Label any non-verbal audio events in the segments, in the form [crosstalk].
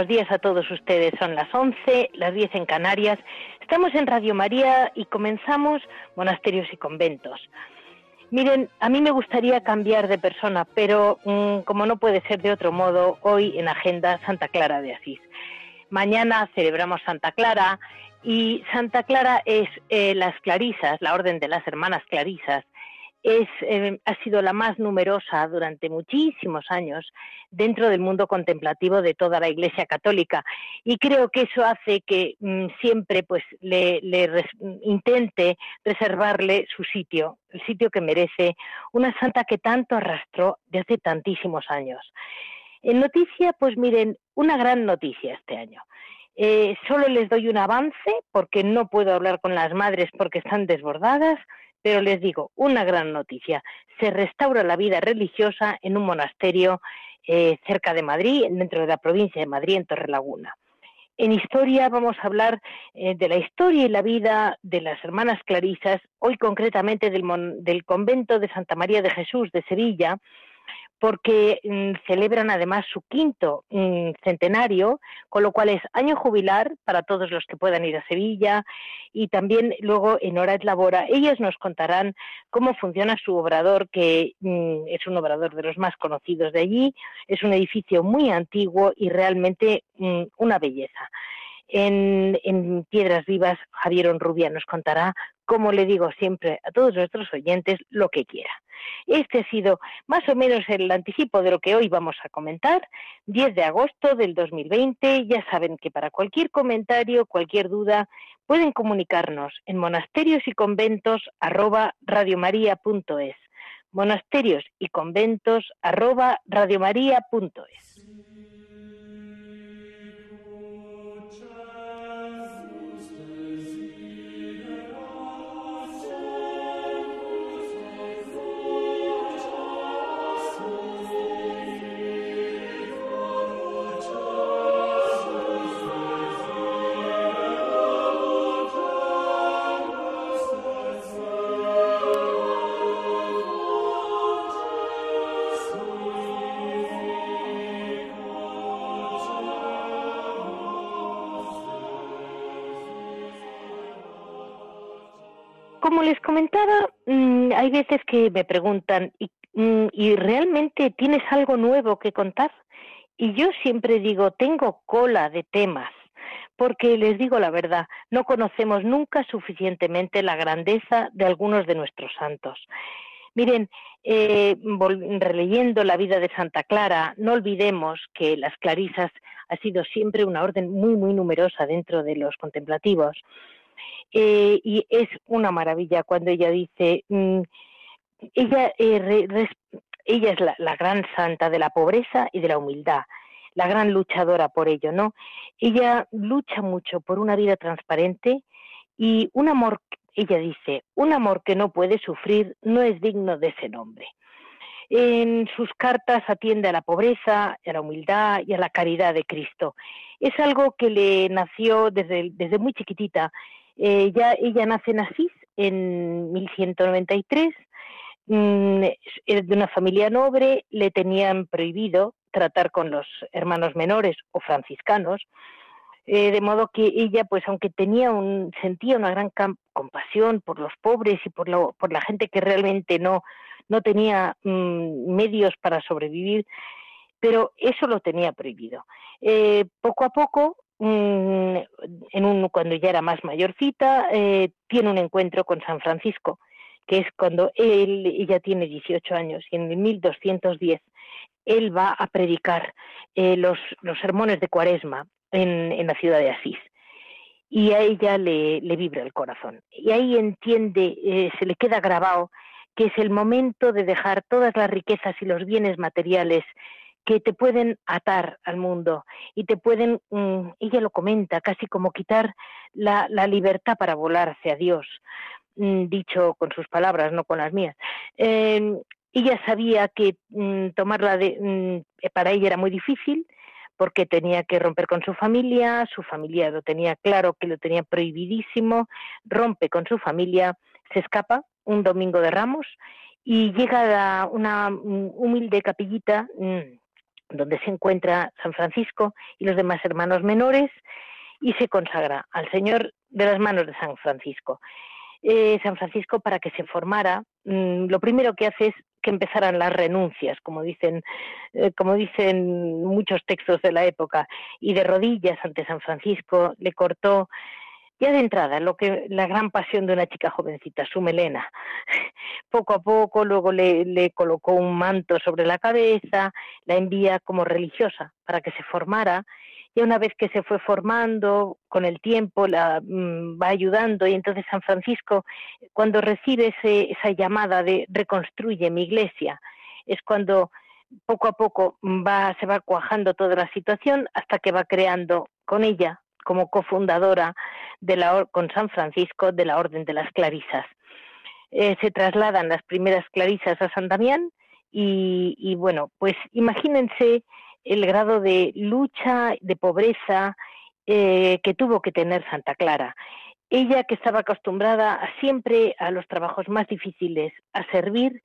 Buenos días a todos ustedes. Son las 11, las 10 en Canarias. Estamos en Radio María y comenzamos Monasterios y Conventos. Miren, a mí me gustaría cambiar de persona, pero mm, como no puede ser de otro modo, hoy en agenda Santa Clara de Asís. Mañana celebramos Santa Clara y Santa Clara es eh, las Clarisas, la orden de las hermanas Clarisas, es, eh, ha sido la más numerosa durante muchísimos años dentro del mundo contemplativo de toda la Iglesia Católica y creo que eso hace que mm, siempre pues le, intente reservarle su sitio, el sitio que merece una santa que tanto arrastró desde tantísimos años. En noticia, pues miren, una gran noticia este año. Eh, solo les doy un avance porque no puedo hablar con las madres porque están desbordadas pero les digo, una gran noticia, se restaura la vida religiosa en un monasterio eh, cerca de Madrid, dentro de la provincia de Madrid, en Torrelaguna. En historia vamos a hablar eh, de la historia y la vida de las hermanas Clarisas, hoy concretamente del convento de Santa María de Jesús de Sevilla, porque mm, celebran además su quinto mm, centenario, con lo cual es año jubilar para todos los que puedan ir a Sevilla y también luego en Hora et Labora ellas nos contarán cómo funciona su obrador, que mm, es un obrador de los más conocidos de allí, es un edificio muy antiguo y realmente una belleza. En, en, Piedras Vivas, Javier Onrubia nos contará, como le digo siempre a todos nuestros oyentes, lo que quiera. Este ha sido más o menos el anticipo de lo que hoy vamos a comentar. 10 de agosto del 2020. Ya saben que para cualquier comentario, cualquier duda, pueden comunicarnos en monasterios y conventos arroba Monasterios y conventos arroba hay veces que me preguntan, mm, ¿y, realmente tienes algo nuevo que contar? Y yo siempre digo, tengo cola de temas, porque les digo la verdad, no conocemos nunca suficientemente la grandeza de algunos de nuestros santos. Miren, eh, releyendo la vida de Santa Clara, no olvidemos que las clarisas ha sido siempre una orden muy, muy numerosa dentro de los contemplativos. Eh, y es una maravilla cuando ella dice, mm, ella, eh, ella es la, gran santa de la pobreza y de la humildad, la gran luchadora por ello, ¿no? Ella lucha mucho por una vida transparente y un amor, ella dice, un amor que no puede sufrir no es digno de ese nombre. En sus cartas atiende a la pobreza, a la humildad y a la caridad de Cristo. Es algo que le nació desde, desde muy chiquitita eh, ella nace en Asís en 1193, mm, es de una familia noble, le tenían prohibido tratar con los hermanos menores o franciscanos, eh, de modo que ella, pues aunque tenía un, sentía una gran compasión por los pobres y por, por la gente que realmente no, no tenía mm, medios para sobrevivir, pero eso lo tenía prohibido. Eh, poco a poco Mm, en un, cuando ya era más mayorcita, eh, tiene un encuentro con San Francisco, que es cuando él, ella tiene 18 años, y en 1210 él va a predicar eh, los, los sermones de Cuaresma en, en, la ciudad de Asís. Y a ella le, le vibra el corazón. Y ahí entiende, eh, se le queda grabado que es el momento de dejar todas las riquezas y los bienes materiales que te pueden atar al mundo y te pueden, mm, ella lo comenta, casi como quitar la, libertad para volar hacia Dios, mm, dicho con sus palabras, no con las mías. Em, ella sabía que mm, tomarla de, para ella era muy difícil, porque tenía que romper con su familia, su familia lo tenía claro que lo tenía prohibidísimo, rompe con su familia, se escapa un domingo de Ramos y llega a una humilde capillita donde se encuentra San Francisco y los demás hermanos menores y se consagra al Señor de las manos de San Francisco. Eh, San Francisco para que se formara, mm, lo primero que hace es que empezaran las renuncias, como dicen, eh, como dicen muchos textos de la época, y de rodillas ante San Francisco le cortó ya de entrada lo que la gran pasión de una chica jovencita, su melena. [laughs] Poco a poco, luego le, colocó un manto sobre la cabeza, la envía como religiosa para que se formara y una vez que se fue formando con el tiempo la mm, va ayudando y entonces San Francisco cuando recibe esa llamada de reconstruye mi iglesia es cuando poco a poco va se va cuajando toda la situación hasta que va creando con ella como cofundadora de la con San Francisco de la Orden de las Clarisas eh, se trasladan las primeras clarisas a San Damián y, bueno pues imagínense el grado de lucha, de pobreza eh, que tuvo que tener Santa Clara. Ella que estaba acostumbrada siempre a los trabajos más difíciles, a servir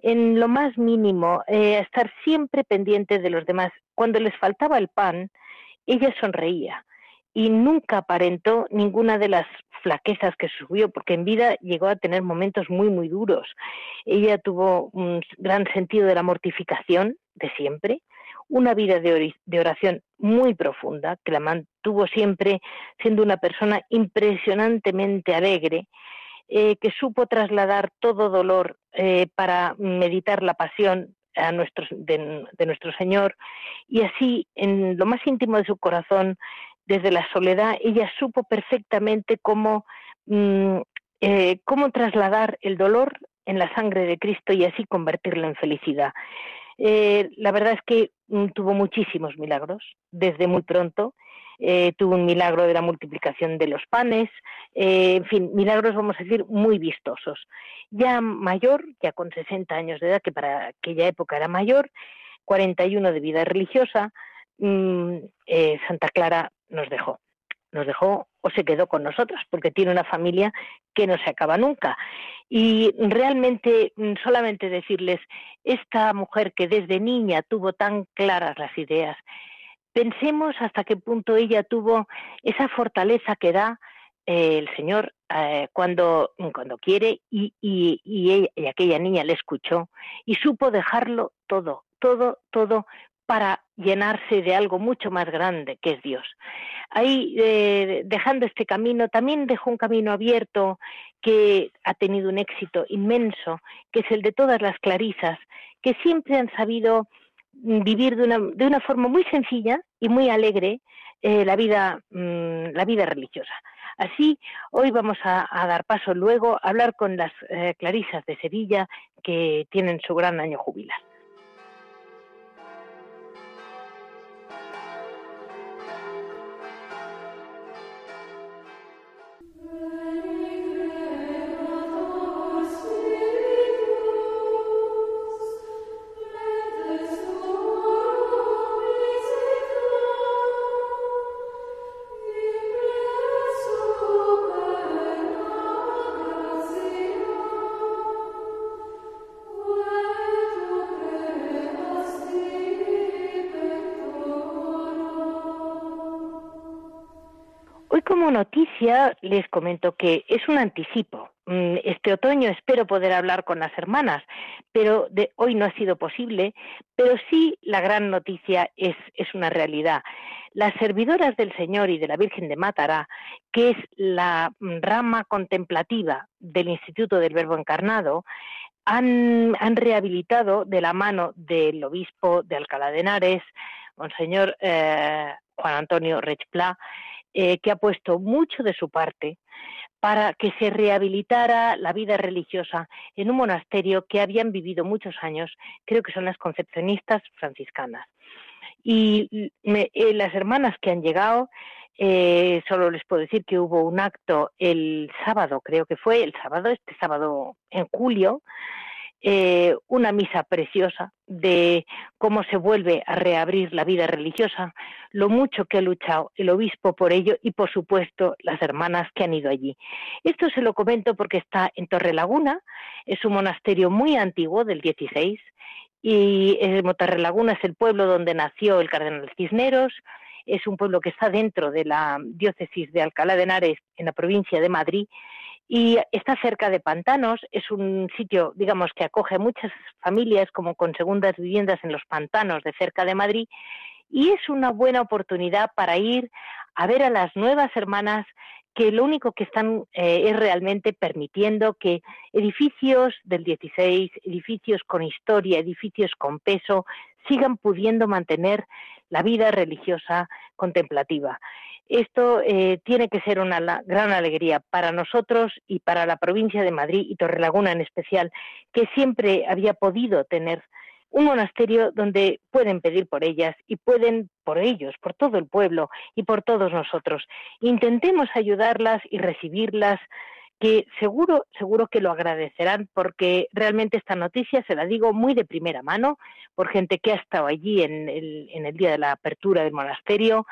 en lo más mínimo, eh, a estar siempre pendiente de los demás. Cuando les faltaba el pan, ella sonreía y nunca aparentó ninguna de las flaquezas que subió, porque en vida llegó a tener momentos muy, muy duros. Ella tuvo un gran sentido de la mortificación de siempre, una vida de oración muy profunda, que la mantuvo siempre siendo una persona impresionantemente alegre, eh, que supo trasladar todo dolor eh, para meditar la pasión a de, nuestro Señor y así en lo más íntimo de su corazón, desde la soledad, ella supo perfectamente cómo, mm, eh, cómo trasladar el dolor en la sangre de Cristo y así convertirlo en felicidad. Eh, la verdad es que mm, tuvo muchísimos milagros desde muy pronto. Eh, tuvo un milagro de la multiplicación de los panes, en fin, milagros, vamos a decir, muy vistosos. Ya mayor, ya con 60 años de edad, que para aquella época era mayor, 41 de vida religiosa, mm, Santa Clara nos dejó. Nos dejó o se quedó con nosotros, porque tiene una familia que no se acaba nunca. Y realmente mm, solamente decirles, esta mujer que desde niña tuvo tan claras las ideas, pensemos hasta qué punto ella tuvo esa fortaleza que da eh, el Señor eh, cuando, cuando quiere y, y, y aquella niña le escuchó y supo dejarlo todo, todo, todo para llenarse de algo mucho más grande que es Dios. Ahí, eh, dejando este camino, también dejó un camino abierto que ha tenido un éxito inmenso, que es el de todas las clarisas, que siempre han sabido vivir de una, forma muy sencilla y muy alegre eh, la, vida, mm, la vida religiosa. Así, hoy vamos a, dar paso luego a hablar con las eh, clarisas de Sevilla que tienen su gran año jubilar. Noticia les comento que es un anticipo. Mm, este otoño espero poder hablar con las hermanas, pero de hoy no ha sido posible, pero sí la gran noticia es, una realidad. Las servidoras del Señor y de la Virgen de Matará, que es la rama contemplativa del Instituto del Verbo Encarnado, han, han rehabilitado de la mano del obispo de Alcalá de Henares, Monseñor eh, Juan Antonio Rechplá, eh, que ha puesto mucho de su parte para que se rehabilitara la vida religiosa en un monasterio que habían vivido muchos años, creo que son las concepcionistas franciscanas. Y eh, las hermanas que han llegado, eh, solo les puedo decir que hubo un acto el sábado, creo que fue el sábado, este sábado en julio, eh, una misa preciosa de cómo se vuelve a reabrir la vida religiosa, lo mucho que ha luchado el obispo por ello y, por supuesto, las hermanas que han ido allí. Esto se lo comento porque está en Torre Laguna, es un monasterio muy antiguo del 16 y Torre Laguna es el pueblo donde nació el cardenal Cisneros, es un pueblo que está dentro de la diócesis de Alcalá de Henares en la provincia de Madrid y está cerca de pantanos, es un sitio, digamos, que acoge muchas familias como con segundas viviendas en los pantanos de cerca de Madrid y es una buena oportunidad para ir a ver a las nuevas hermanas que lo único que están eh, es realmente permitiendo que edificios del 16, edificios con historia, edificios con peso, sigan pudiendo mantener la vida religiosa contemplativa. Esto eh, tiene que ser una gran alegría para nosotros y para la provincia de Madrid y Torrelaguna en especial, que siempre había podido tener un monasterio donde pueden pedir por ellas y pueden por ellos, por todo el pueblo y por todos nosotros. Intentemos ayudarlas y recibirlas que seguro, seguro que lo agradecerán porque realmente esta noticia se la digo muy de primera mano por gente que ha estado allí en el, día de la apertura del monasterio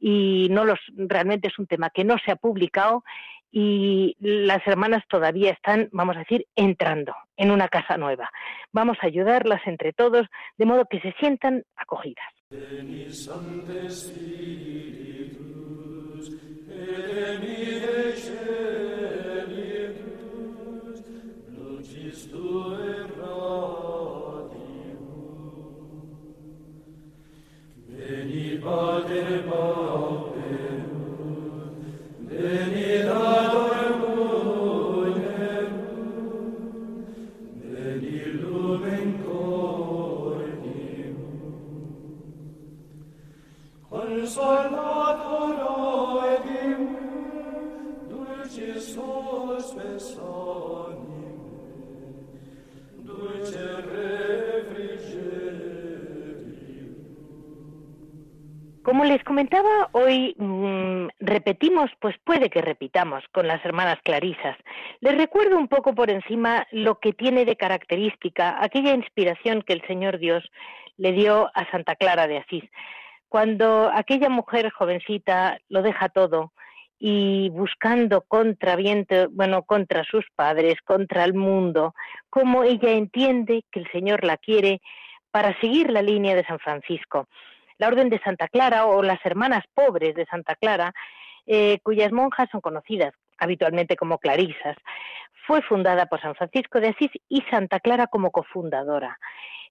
y no los, realmente es un tema que no se ha publicado y las hermanas todavía están, vamos a decir, entrando en una casa nueva. Vamos a ayudarlas entre todos de modo que se sientan acogidas. Veni, Pater Pater repetimos, pues puede que repitamos con las hermanas clarisas. Les recuerdo un poco por encima lo que tiene de característica aquella inspiración que el Señor Dios le dio a Santa Clara de Asís. Cuando aquella mujer jovencita lo deja todo y buscando contra viento, bueno, contra sus padres, contra el mundo, como ella entiende que el Señor la quiere para seguir la línea de San Francisco la Orden de Santa Clara o las Hermanas Pobres de Santa Clara, eh, cuyas monjas son conocidas habitualmente como clarisas, fue fundada por San Francisco de Asís y Santa Clara como cofundadora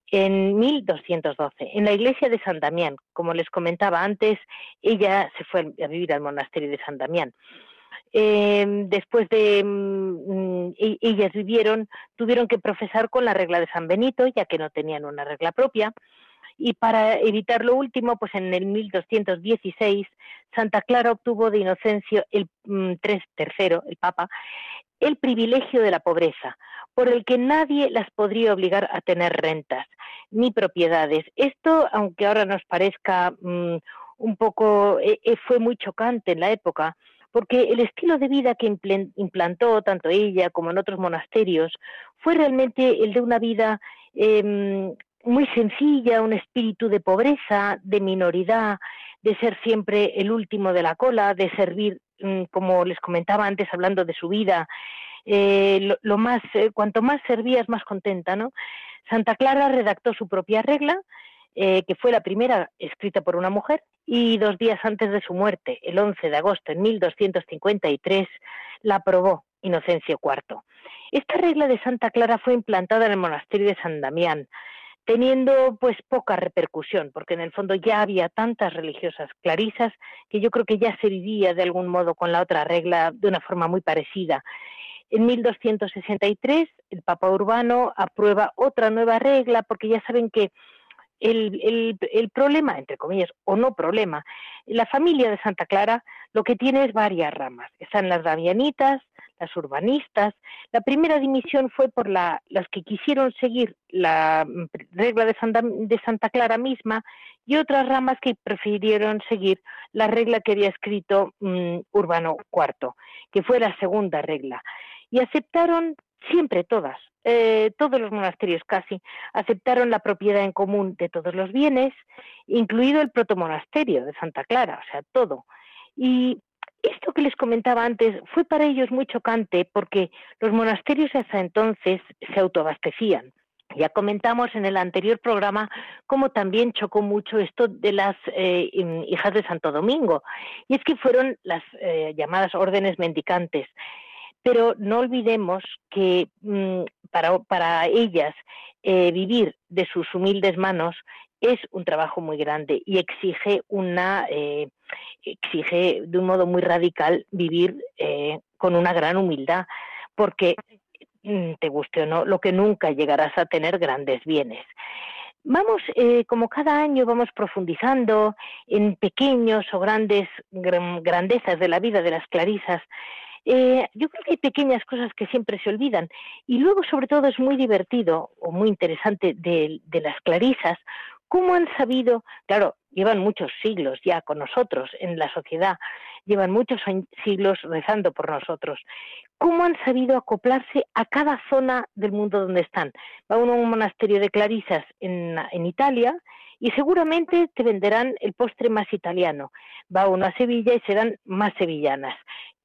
en 1212, en la iglesia de San Damián. Como les comentaba antes, ella se fue a vivir al monasterio de San Damián. Eh, después de mm, e-, ellas vivieron, tuvieron que profesar con la regla de San Benito, ya que no tenían una regla propia, y para evitar lo último, pues en el 1216 Santa Clara obtuvo de Inocencio el mm, tercero, el Papa, el privilegio de la pobreza, por el que nadie las podría obligar a tener rentas ni propiedades. Esto, aunque ahora nos parezca mm, un poco, eh, eh, fue muy chocante en la época, porque el estilo de vida que implantó tanto ella como en otros monasterios fue realmente el de una vida em, muy sencilla, un espíritu de pobreza, de minoridad, de ser siempre el último de la cola, de servir, mm, como les comentaba antes hablando de su vida, eh, lo, más, eh, cuanto más servías, más contenta, ¿no? Santa Clara redactó su propia regla, eh, que fue la primera escrita por una mujer, y dos días antes de su muerte, el 11 de agosto de 1253, la aprobó Inocencio IV. Esta regla de Santa Clara fue implantada en el monasterio de San Damián, teniendo pues poca repercusión, porque en el fondo ya había tantas religiosas clarisas que yo creo que ya se vivía de algún modo con la otra regla de una forma muy parecida. En 1263 el Papa Urbano aprueba otra nueva regla porque ya saben que el, el, problema, entre comillas, o no problema, la familia de Santa Clara lo que tiene es varias ramas. Están las Damianitas, las urbanistas. La primera dimisión fue por la, las que quisieron seguir la mm, regla de Santa, Clara misma y otras ramas que prefirieron seguir la regla que había escrito mm, Urbano IV, que fue la segunda regla. Y aceptaron siempre todas, eh, todos los monasterios casi, aceptaron la propiedad en común de todos los bienes, incluido el protomonasterio de Santa Clara, o sea, todo. Y esto que les comentaba antes fue para ellos muy chocante porque los monasterios hasta entonces se autoabastecían. Ya comentamos en el anterior programa cómo también chocó mucho esto de las eh, hijas de Santo Domingo, y es que fueron las eh, llamadas órdenes mendicantes. Pero no olvidemos que mm, para, para, ellas eh, vivir de sus humildes manos es un trabajo muy grande y exige una eh, exige de un modo muy radical vivir eh, con una gran humildad porque mm, te guste o no lo que nunca llegarás a tener grandes bienes. Vamos eh, como cada año vamos profundizando en pequeños o grandes grandezas de la vida de las clarisas yo creo que hay pequeñas cosas que siempre se olvidan y luego sobre todo es muy divertido o muy interesante de, de las clarisas ¿Cómo han sabido? Claro, llevan muchos siglos ya con nosotros en la sociedad, llevan muchos siglos rezando por nosotros. ¿Cómo han sabido acoplarse a cada zona del mundo donde están? Va uno a un monasterio de clarisas en, Italia y seguramente te venderán el postre más italiano. Va uno a Sevilla y serán más sevillanas.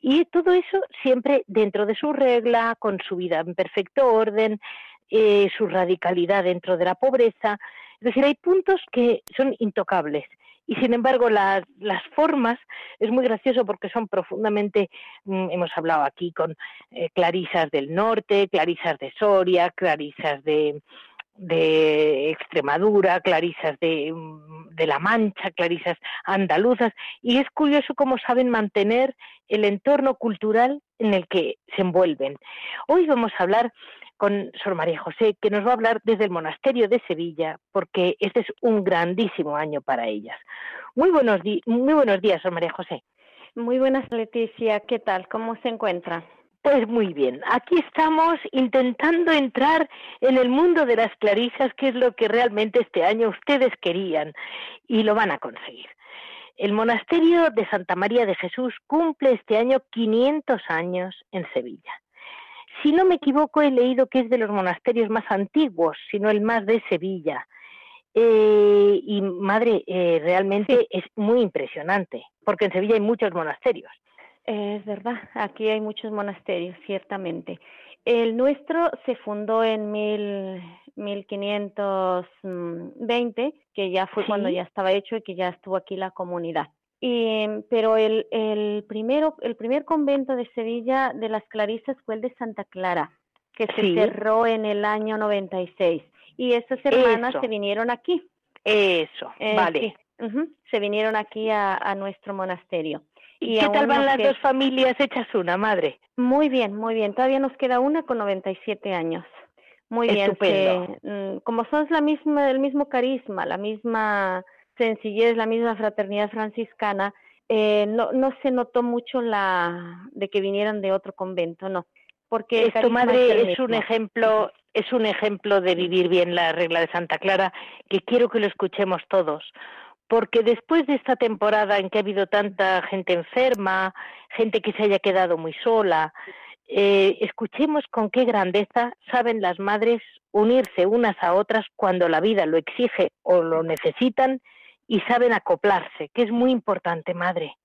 Y todo eso siempre dentro de su regla, con su vida en perfecto orden, eh, su radicalidad dentro de la pobreza. Es decir, hay puntos que son intocables. Y sin embargo, las, formas es muy gracioso porque son profundamente, mm, hemos hablado aquí con eh, clarisas del norte, clarisas de Soria, clarisas de, Extremadura, clarisas mm, de, La Mancha, clarisas andaluzas, y es curioso cómo saben mantener el entorno cultural en el que se envuelven. Hoy vamos a hablar con Sor María José, que nos va a hablar desde el monasterio de Sevilla, porque este es un grandísimo año para ellas. Muy buenos, muy buenos días, Sor María José. Muy buenas, Leticia. ¿Qué tal? ¿Cómo se encuentra? Pues muy bien, aquí estamos intentando entrar en el mundo de las clarisas, que es lo que realmente este año ustedes querían y lo van a conseguir. El monasterio de Santa María de Jesús cumple este año 500 años en Sevilla. Si no me equivoco, he leído que es de los monasterios más antiguos, sino el más de Sevilla. Eh, y madre, eh, realmente es muy impresionante, porque en Sevilla hay muchos monasterios. Es verdad, aquí hay muchos monasterios, ciertamente. El nuestro se fundó en mil, 1520, que ya fue cuando ya estaba hecho y que ya estuvo aquí la comunidad. Y, pero el, el, primero, el primer convento de Sevilla de las Clarisas fue el de Santa Clara, que se cerró en el año 96. Y esas hermanas se vinieron aquí. Eso, eh, vale. se vinieron aquí a, a nuestro monasterio. ¿Y, qué tal van las dos familias hechas una, madre? Muy bien, muy bien. Todavía nos queda una con 97 años. Muy bien. Mm, como son la misma, el mismo carisma, la misma sencillez, la misma fraternidad franciscana, eh, no, no se notó mucho la de que vinieran de otro convento, no. Porque esto, madre, es un ejemplo, es un ejemplo de vivir bien la regla de Santa Clara, que quiero que lo escuchemos todos. Porque después de esta temporada en que ha habido tanta gente enferma, gente que se haya quedado muy sola, eh, escuchemos con qué grandeza saben las madres unirse unas a otras cuando la vida lo exige o lo necesitan y saben acoplarse, que es muy importante, madre.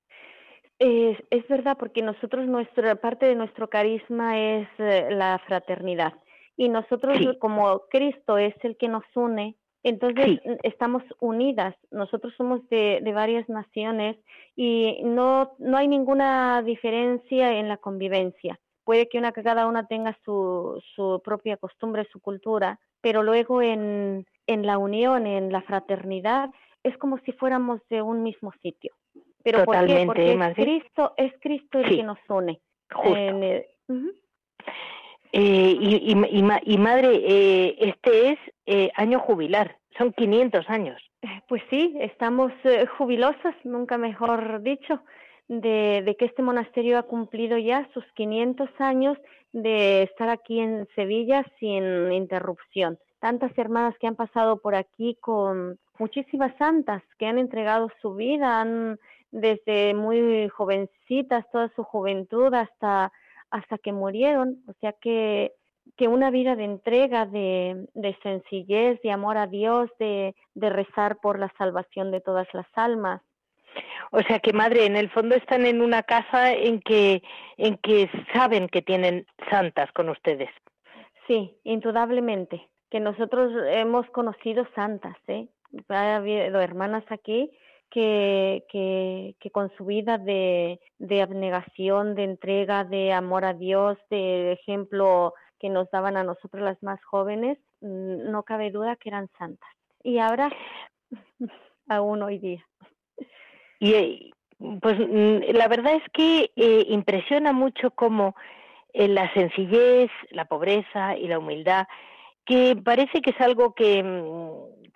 Es, es verdad, porque nosotros, nuestra parte de nuestro carisma es eh, la fraternidad. Y nosotros, como Cristo es el que nos une, entonces estamos unidas. Nosotros somos de, de, varias naciones y no, no hay ninguna diferencia en la convivencia. Puede que una, cada una tenga su, su propia costumbre, su cultura, pero luego en, en la unión, en la fraternidad, es como si fuéramos de un mismo sitio. Pero ¿por qué? Porque es Cristo, es Cristo el que nos une. eh, y, y, y, madre, eh, este es eh, año jubilar, son 500 años. Eh, pues sí, estamos jubilosas, nunca mejor dicho. de, de, que este monasterio ha cumplido ya sus 500 años de estar aquí en Sevilla sin interrupción. Tantas hermanas que han pasado por aquí con muchísimas santas que han entregado su vida, han desde muy jovencitas, toda su juventud hasta, hasta que murieron. O sea que, que una vida de entrega, de, de sencillez, de amor a Dios, de, de rezar por la salvación de todas las almas. O sea que madre, en el fondo están en una casa en que en que saben que tienen santas con ustedes. Sí, indudablemente que nosotros hemos conocido santas, ¿eh? Ha habido hermanas aquí que, que, con su vida de, de abnegación, de entrega, de amor a Dios, de ejemplo que nos daban a nosotros las más jóvenes, mm, no cabe duda que eran santas. Y ahora, [laughs] aún hoy día. Y eh, pues mm, la verdad es que eh, impresiona mucho cómo eh, la sencillez, la pobreza y la humildad, que parece que es algo que mm,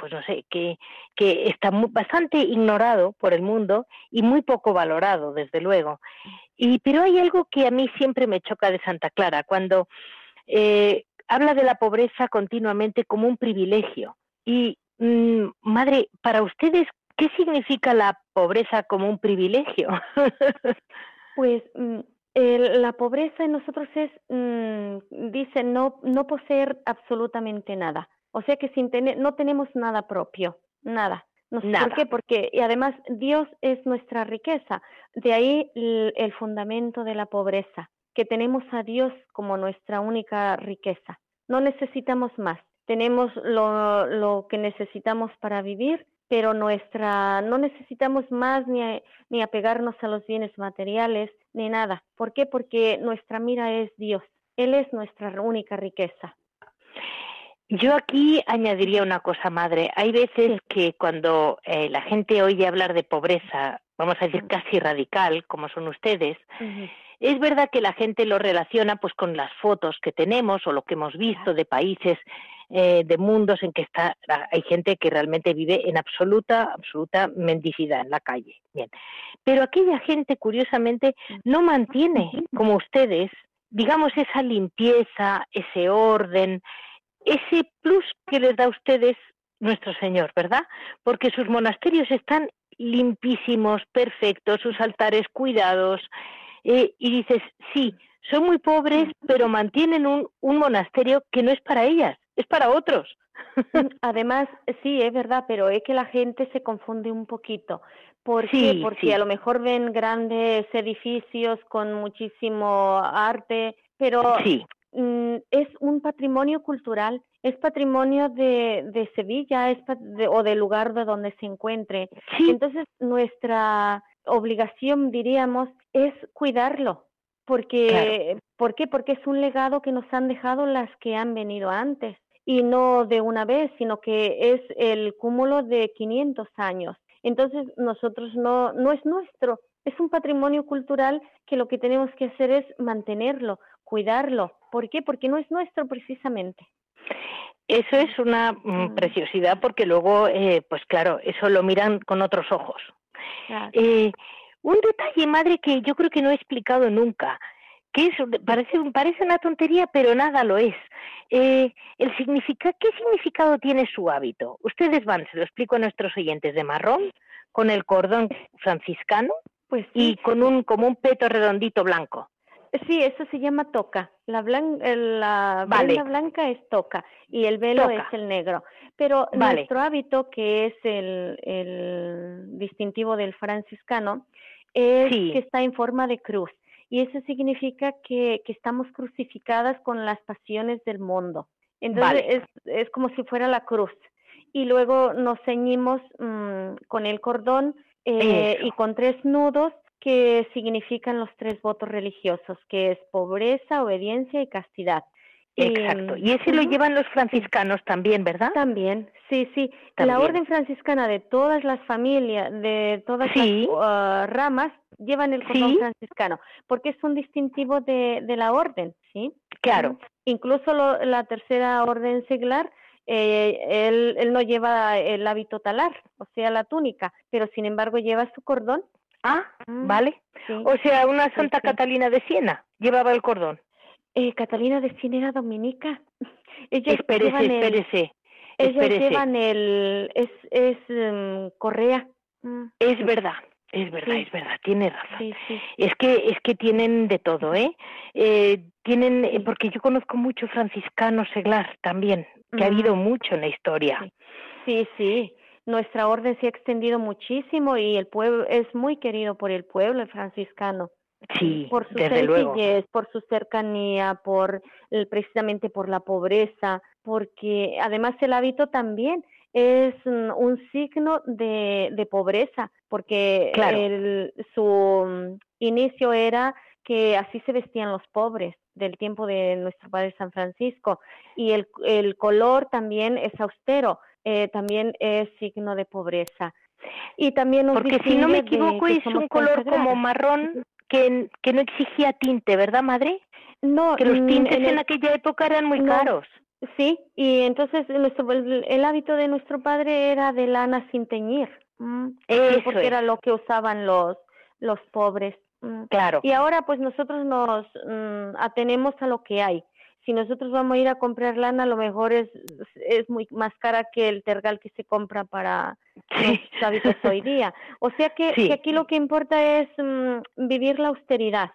pues no sé, que, que está bastante ignorado por el mundo y muy poco valorado, desde luego. Y, pero hay algo que a mí siempre me choca de Santa Clara, cuando eh, habla de la pobreza continuamente como un privilegio. Y, mm, madre, para ustedes, ¿qué significa la pobreza como un privilegio? [laughs] pues mm, la pobreza en nosotros es, mm, dice, no, no poseer absolutamente nada. O sea que sin tener, no tenemos nada propio, nada. No sé por qué, porque y además Dios es nuestra riqueza. De ahí el, fundamento de la pobreza, que tenemos a Dios como nuestra única riqueza. No necesitamos más. Tenemos lo, lo que necesitamos para vivir, pero nuestra no necesitamos más ni, ni apegarnos a los bienes materiales ni nada. ¿Por qué? Porque nuestra mira es Dios. Él es nuestra única riqueza. Yo aquí añadiría una cosa, madre. Hay veces que cuando eh, la gente oye hablar de pobreza, vamos a decir casi radical, como son ustedes, es verdad que la gente lo relaciona pues con las fotos que tenemos o lo que hemos visto de países, eh, de mundos en que está, hay gente que realmente vive en absoluta, absoluta mendicidad en la calle. Bien. Pero aquella gente, curiosamente, no mantiene, como ustedes, digamos, esa limpieza, ese orden, ese plus que les da a ustedes nuestro Señor, ¿verdad? Porque sus monasterios están limpísimos, perfectos, sus altares cuidados, eh, y dices, sí, son muy pobres, pero mantienen un, un monasterio que no es para ellas, es para otros. Mm, además, sí, es verdad, pero es que la gente se confunde un poquito. ¿Por qué? Porque a lo mejor ven grandes edificios con muchísimo arte, pero sí. Mm, es un patrimonio cultural, es patrimonio de, de Sevilla es o del lugar de donde se encuentre. Entonces, nuestra obligación, diríamos, es cuidarlo. Porque, ¿Por qué? Porque es un legado que nos han dejado las que han venido antes. Y no de una vez, sino que es el cúmulo de 500 años. Entonces, nosotros no, no es nuestro, es un patrimonio cultural que lo que tenemos que hacer es mantenerlo, cuidarlo. ¿Por qué? Porque no es nuestro precisamente. Eso es una mm, mm. preciosidad porque luego, eh, pues claro, eso lo miran con otros ojos. Eh, un detalle, madre, que yo creo que no he explicado nunca, que es, parece, parece una tontería, pero nada lo es. Eh, el significa, ¿Qué significado tiene su hábito? Ustedes van, se lo explico a nuestros oyentes, de marrón, con el cordón franciscano pues y con un, como un peto redondito blanco. Sí, eso se llama toca. La, la blanca es toca y el velo es el negro. Pero nuestro hábito, que es el, el distintivo del franciscano, es que está en forma de cruz. Y eso significa que, que estamos crucificadas con las pasiones del mundo. Entonces es, es como si fuera la cruz. Y luego nos ceñimos mm, con el cordón eh, y con tres nudos que significan los tres votos religiosos, que es pobreza, obediencia y castidad. Exacto. Y ese lo llevan los franciscanos también, ¿verdad? También, sí, sí. La orden franciscana de todas las familias, de todas las uh, ramas, llevan el cordón franciscano, porque es un distintivo de, de la orden, ¿sí? Claro. Incluso la tercera orden seglar, eh, él, él no lleva el hábito talar, o sea, la túnica, pero sin embargo lleva su cordón Ah, mm, vale. O sea, una Santa Catalina de Siena llevaba el cordón. Eh, Catalina de Siena era dominica. [laughs] Ellos espérese, espérese. Ellos llevan el... es, es um, correa. Mm. Es verdad. Es verdad, es verdad, tiene razón. Es que es que tienen de todo, ¿eh? eh tienen eh, porque yo conozco mucho franciscano seglar también, que ha habido mucho en la historia. Sí, sí. Nuestra orden se ha extendido muchísimo y el pueblo es muy querido por el pueblo el franciscano. Sí, por su desde sencillez, por su cercanía, por precisamente por la pobreza, porque además el hábito también es un signo de, de pobreza, porque el, su inicio era que así se vestían los pobres del tiempo de nuestro Padre San Francisco. Y el, el color también es austero, eh, también es signo de pobreza. Y también Porque si no me equivoco es un color como marrón que, que no exigía tinte, ¿verdad, madre? No, que los mm, tintes en, aquella época eran muy caros. Sí, y entonces nuestro, el, hábito de nuestro padre era de lana sin teñir, mm, porque era lo que usaban los, los pobres. Mm. Claro. Y ahora pues nosotros nos atenemos a lo que hay. Si nosotros vamos a ir a comprar lana, a lo mejor es, es muy más cara que el tergal que se compra para los hábitos hoy día. O sea que, que aquí lo que importa es vivir la austeridad.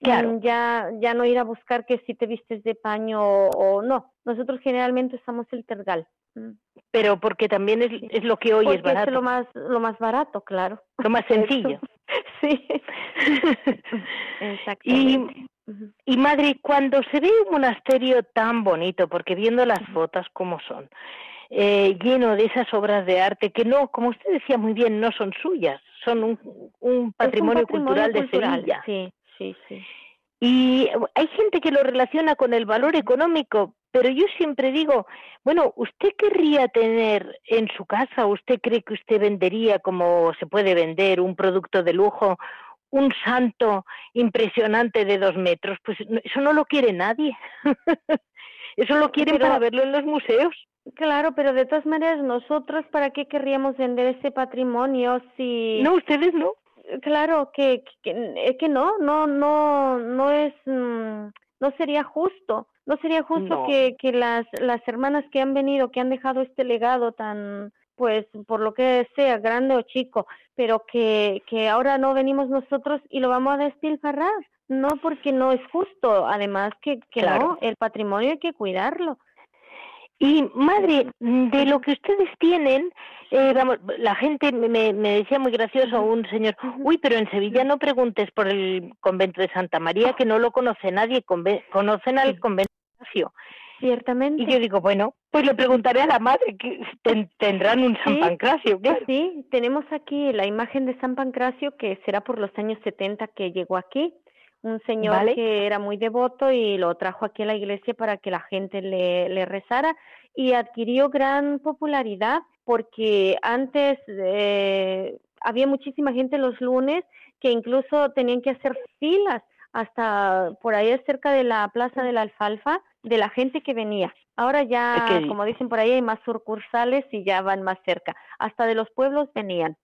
Claro. Ya, ya no ir a buscar que si te vistes de paño o, no. Nosotros generalmente usamos el tergal. Mm. Pero porque también es, es lo que hoy es barato. Es lo más, lo más barato, claro. Lo más [laughs] sencillo. sí. [laughs] Exactamente. Y, y madre, cuando se ve un monasterio tan bonito, porque viendo las fotos como son, eh, lleno de esas obras de arte que no, como usted decía muy bien, no son suyas, son un, un, patrimonio, cultural, de Sevilla. Sí, sí, sí. Y hay gente que lo relaciona con el valor económico, pero yo siempre digo, bueno, ¿usted querría tener en su casa, usted cree que usted vendería como se puede vender un producto de lujo, un santo impresionante de dos metros? Pues eso no lo quiere nadie. [laughs] eso lo quieren para verlo en los museos. Claro, pero de todas maneras, nosotros, ¿para qué querríamos vender ese patrimonio si... No, ustedes no claro que, que, que no, no, no, no es, mm, no sería justo, no sería justo que, que las, las hermanas que han venido, que han dejado este legado tan, pues por lo que sea, grande o chico, pero que, que ahora no venimos nosotros y lo vamos a despilfarrar. No, porque no es justo. Además, que, que no, el patrimonio hay que cuidarlo. Y madre, de lo que ustedes tienen, eh, vamos, la gente me, me decía muy gracioso un señor, uy, pero en Sevilla no preguntes por el convento de Santa María, que no lo conoce nadie, conocen al convento de Ciertamente. Y yo digo, bueno, pues le preguntaré a la madre, que tendrán un San Pancracio, claro. Sí, tenemos aquí la imagen de San Pancracio, que será por los años 70 que llegó aquí un señor que era muy devoto y lo trajo aquí a la iglesia para que la gente le, le rezara y adquirió gran popularidad porque antes eh, había muchísima gente los lunes que incluso tenían que hacer filas hasta por ahí cerca de la Plaza de la Alfalfa de la gente que venía. Ahora ya, como dicen por ahí, hay más sucursales y ya van más cerca. Hasta de los pueblos venían.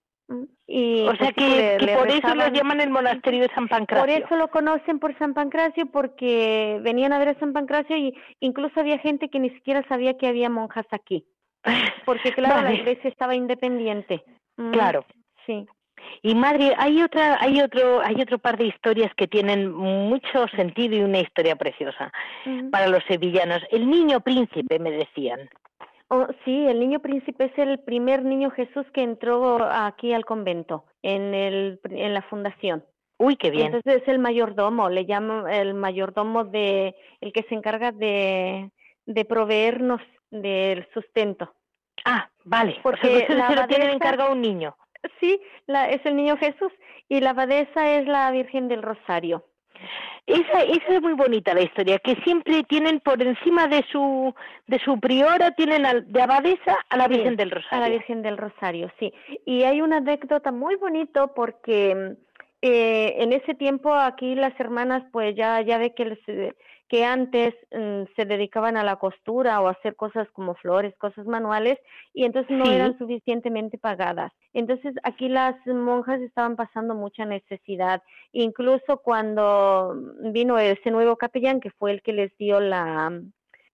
Y o sea que, por eso lo llaman el monasterio de San Pancracio. Por eso lo conocen por San Pancracio, porque venían a ver a San Pancracio y incluso había gente que ni siquiera sabía que había monjas aquí. [laughs] Porque claro, la iglesia estaba independiente. Claro. Sí. Y madre, hay otra, hay otro, hay otro par de historias que tienen mucho sentido y una historia preciosa para los sevillanos. El niño príncipe, me decían. Oh, sí, el niño príncipe es el primer niño Jesús que entró aquí al convento, en, el, en la fundación. Uy, qué bien. Entonces es el mayordomo, le llamo el mayordomo de, el que se encarga de, de proveernos del sustento. Ah, vale. Porque la se lo tiene encargado un niño. Sí, la, es el niño Jesús y la abadesa es la Virgen del Rosario. Esa, esa es muy bonita la historia, que siempre tienen por encima de su, de su priora, tienen de abadesa a la Virgen del Rosario. A la Virgen del Rosario, sí. Y hay una anécdota muy bonito porque eh, en ese tiempo aquí las hermanas pues ya, ya ve que, que antes mm, se dedicaban a la costura o a hacer cosas como flores, cosas manuales, y entonces no eran suficientemente pagadas. Entonces aquí las monjas estaban pasando mucha necesidad. Incluso cuando vino ese nuevo capellán, que fue el que les dio la,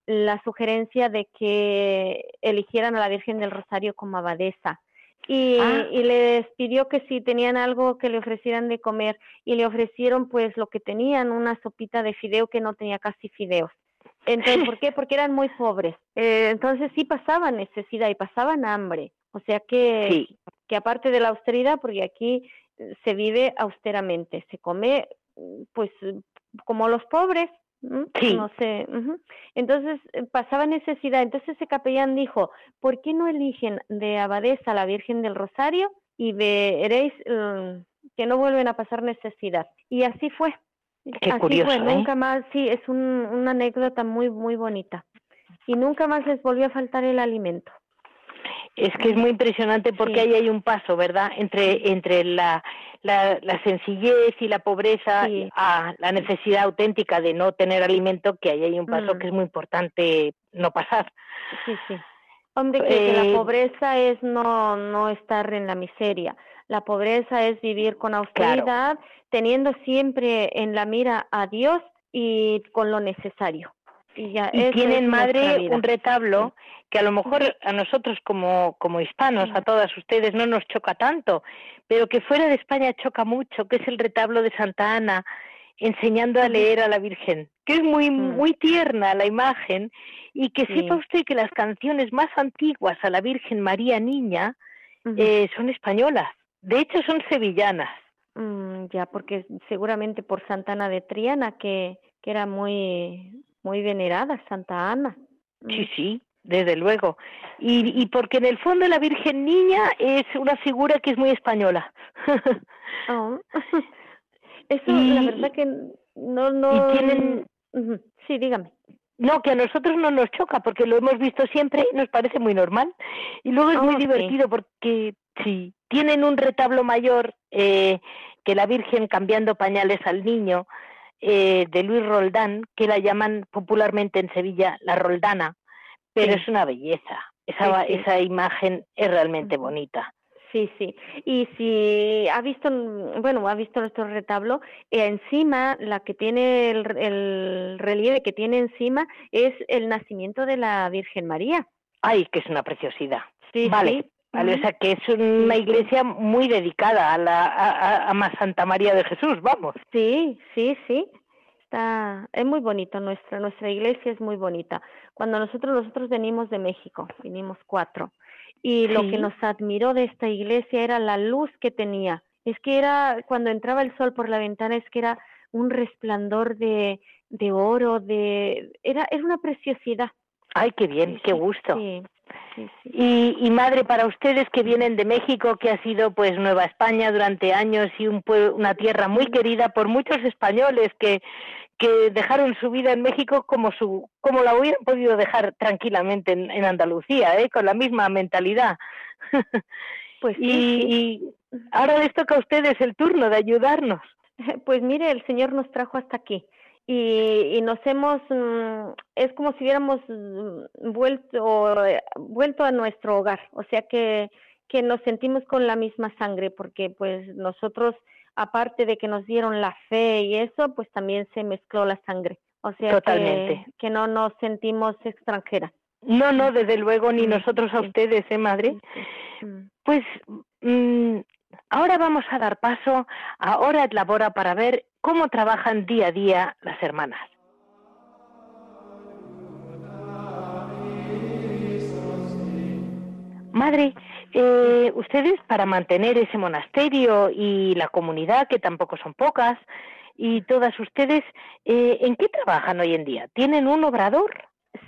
la sugerencia de que eligieran a la Virgen del Rosario como abadesa. Y, ah. y, les pidió que si tenían algo que le ofrecieran de comer y le ofrecieron pues lo que tenían, una sopita de fideo que no tenía casi fideos. Entonces, ¿por qué? Porque eran muy pobres. Eh, entonces sí pasaban necesidad y pasaban hambre. O sea que, que aparte de la austeridad, porque aquí se vive austeramente, se come pues como los pobres, no sé. Entonces eh, pasaba necesidad. Entonces ese capellán dijo, ¿por qué no eligen de abadesa a la Virgen del Rosario y veréis mm, que no vuelven a pasar necesidad? Y así fue. Qué así curioso, fue. ¿eh? Nunca más, sí, es una anécdota muy, muy bonita. Y nunca más les volvió a faltar el alimento. Es que es muy impresionante porque ahí hay un paso, ¿verdad? Entre, entre la, la, sencillez y la pobreza a la necesidad auténtica de no tener alimento, que ahí hay un paso mm. que es muy importante no pasar. Sí, sí. Hombre, que, la eh, pobreza es no, no estar en la miseria. La pobreza es vivir con austeridad, teniendo siempre en la mira a Dios y con lo necesario. Y, ya, tienen, madre, un retablo que a lo mejor a nosotros como, como hispanos, a todas ustedes, no nos choca tanto, pero que fuera de España choca mucho, que es el retablo de Santa Ana, enseñando a leer a la Virgen, que es muy, muy tierna la imagen, y que sepa usted que las canciones más antiguas a la Virgen María Niña eh, son españolas, de hecho son sevillanas. Mm, ya, porque seguramente por Santa Ana de Triana, que, que era muy, muy venerada, Santa Ana. Sí, mm. sí, desde luego. Y, y porque en el fondo la Virgen Niña es una figura que es muy española. [laughs] Oh. [laughs] Eso, la verdad que no, no. Y tienen. Sí, dígame. No, que a nosotros no nos choca porque lo hemos visto siempre y nos parece muy normal. Y luego es muy oh, divertido porque sí, tienen un retablo mayor eh, que la Virgen cambiando pañales al niño eh, de Luis Roldán, que la llaman popularmente en Sevilla la Roldana, pero es una belleza. Esa, esa imagen es realmente bonita. Sí, sí. Y si ha visto, bueno, ha visto nuestro retablo, eh, encima, la que tiene el, relieve que tiene encima es el nacimiento de la Virgen María. Ay, que es una preciosidad. Sí, vale. Vale, o sea que es una iglesia muy dedicada a la a, a, Santa María de Jesús, vamos. Sí, sí, sí. Está, es muy bonito nuestra nuestra iglesia es muy bonita. Cuando nosotros nosotros venimos de México, vinimos cuatro y lo que nos admiró de esta iglesia era la luz que tenía. Es que era cuando entraba el sol por la ventana es que era un resplandor de de oro, de era era una preciosidad. Ay, qué bien, qué gusto. Sí. Y, y, madre, para ustedes que vienen de México, que ha sido pues Nueva España durante años y un una tierra muy querida por muchos españoles que, que dejaron su vida en México como su como la hubieran podido dejar tranquilamente en, en Andalucía, ¿eh? con la misma mentalidad. [laughs] pues y, y ahora les toca a ustedes el turno de ayudarnos. [laughs] Pues mire, el Señor nos trajo hasta aquí y, nos hemos, mm, es como si hubiéramos mm, vuelto, vuelto a nuestro hogar, o sea que, que nos sentimos con la misma sangre, porque pues nosotros, aparte de que nos dieron la fe y eso, pues también se mezcló la sangre, o sea Que, que no nos sentimos extranjeras. No, no, desde luego, ni nosotros a ustedes, ¿eh, madre? Pues mm, ahora vamos a dar paso a Hora Labora para ver cómo trabajan día a día las hermanas. Madre, eh, ustedes para mantener ese monasterio y la comunidad, que tampoco son pocas, y todas ustedes, eh, ¿en qué trabajan hoy en día? ¿Tienen un obrador?